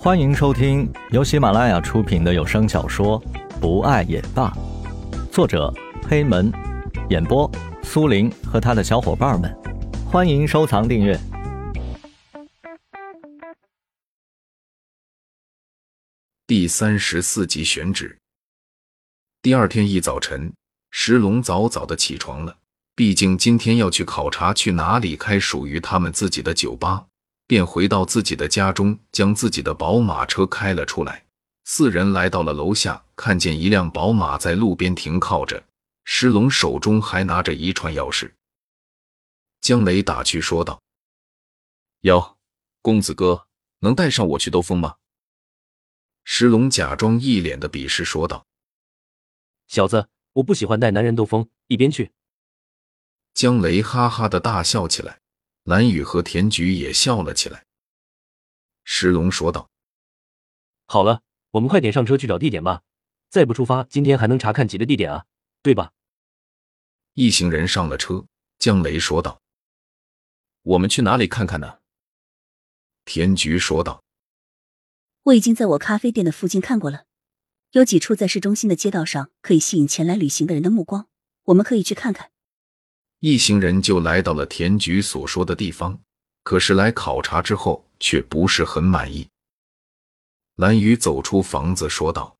欢迎收听由喜马拉雅出品的有声小说《不爱也罢》，作者黑门，演播苏林和他的小伙伴们。欢迎收藏订阅。第三十四集选址。第二天一早晨，石龙早早的起床了，毕竟今天要去考察去哪里开属于他们自己的酒吧。便回到自己的家中，将自己的宝马车开了出来。四人来到了楼下，看见一辆宝马在路边停靠着，石龙手中还拿着一串钥匙。江雷打趣说道：“哟，公子哥，能带上我去兜风吗？”石龙假装一脸的鄙视说道：“小子，我不喜欢带男人兜风，一边去。”江雷哈哈的大笑起来。蓝雨和田菊也笑了起来。石龙说道：“好了，我们快点上车去找地点吧。再不出发，今天还能查看几个地点啊？对吧？”一行人上了车，江雷说道：“我们去哪里看看呢？”田菊说道：“我已经在我咖啡店的附近看过了，有几处在市中心的街道上可以吸引前来旅行的人的目光，我们可以去看看。”一行人就来到了田菊所说的地方，可是来考察之后却不是很满意。蓝雨走出房子说道：“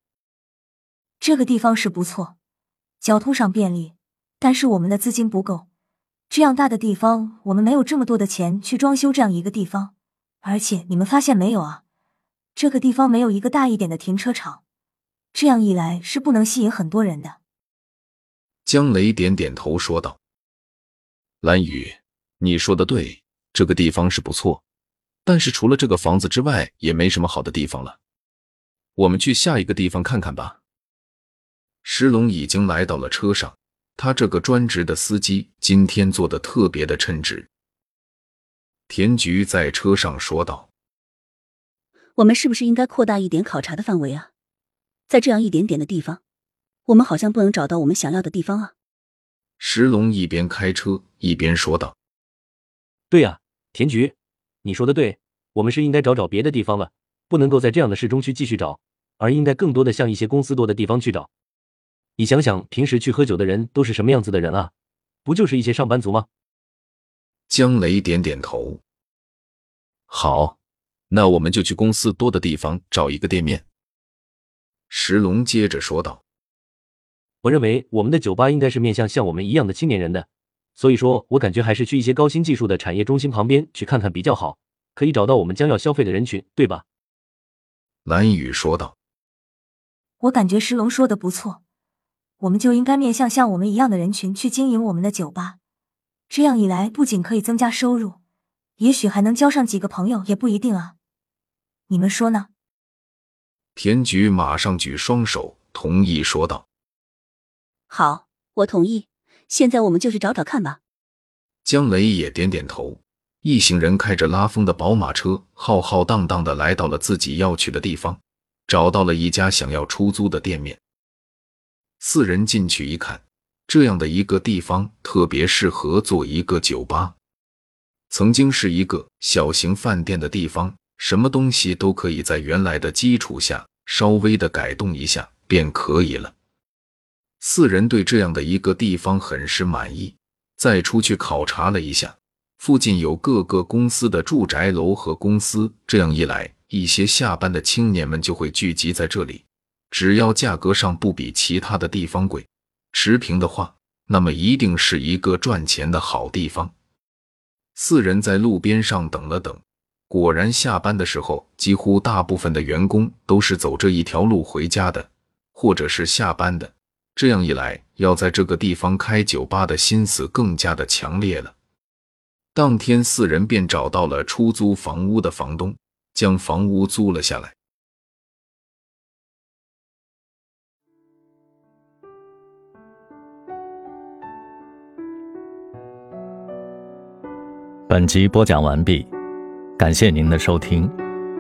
这个地方是不错，交通上便利，但是我们的资金不够。这样大的地方，我们没有这么多的钱去装修这样一个地方。而且你们发现没有啊？这个地方没有一个大一点的停车场，这样一来是不能吸引很多人的。”江雷点点头说道。蓝雨，你说的对，这个地方是不错，但是除了这个房子之外，也没什么好的地方了。我们去下一个地方看看吧。石龙已经来到了车上，他这个专职的司机今天做的特别的称职。田菊在车上说道：“我们是不是应该扩大一点考察的范围啊？在这样一点点的地方，我们好像不能找到我们想要的地方啊。”石龙一边开车一边说道：“对呀，田局，你说的对，我们是应该找找别的地方了，不能够在这样的市中区继续找，而应该更多的向一些公司多的地方去找。你想想，平时去喝酒的人都是什么样子的人啊？不就是一些上班族吗？”江雷点点头：“好，那我们就去公司多的地方找一个店面。”石龙接着说道。我认为我们的酒吧应该是面向像我们一样的青年人的，所以说我感觉还是去一些高新技术的产业中心旁边去看看比较好，可以找到我们将要消费的人群，对吧？蓝雨说道。我感觉石龙说的不错，我们就应该面向像我们一样的人群去经营我们的酒吧，这样一来不仅可以增加收入，也许还能交上几个朋友，也不一定啊。你们说呢？田菊马上举双手同意说道。好，我同意。现在我们就去找找看吧。江雷也点点头。一行人开着拉风的宝马车，浩浩荡荡的来到了自己要去的地方，找到了一家想要出租的店面。四人进去一看，这样的一个地方特别适合做一个酒吧。曾经是一个小型饭店的地方，什么东西都可以在原来的基础下稍微的改动一下便可以了。四人对这样的一个地方很是满意，再出去考察了一下，附近有各个公司的住宅楼和公司，这样一来，一些下班的青年们就会聚集在这里。只要价格上不比其他的地方贵，持平的话，那么一定是一个赚钱的好地方。四人在路边上等了等，果然下班的时候，几乎大部分的员工都是走这一条路回家的，或者是下班的。这样一来，要在这个地方开酒吧的心思更加的强烈了。当天，四人便找到了出租房屋的房东，将房屋租了下来。本集播讲完毕，感谢您的收听，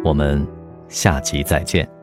我们下集再见。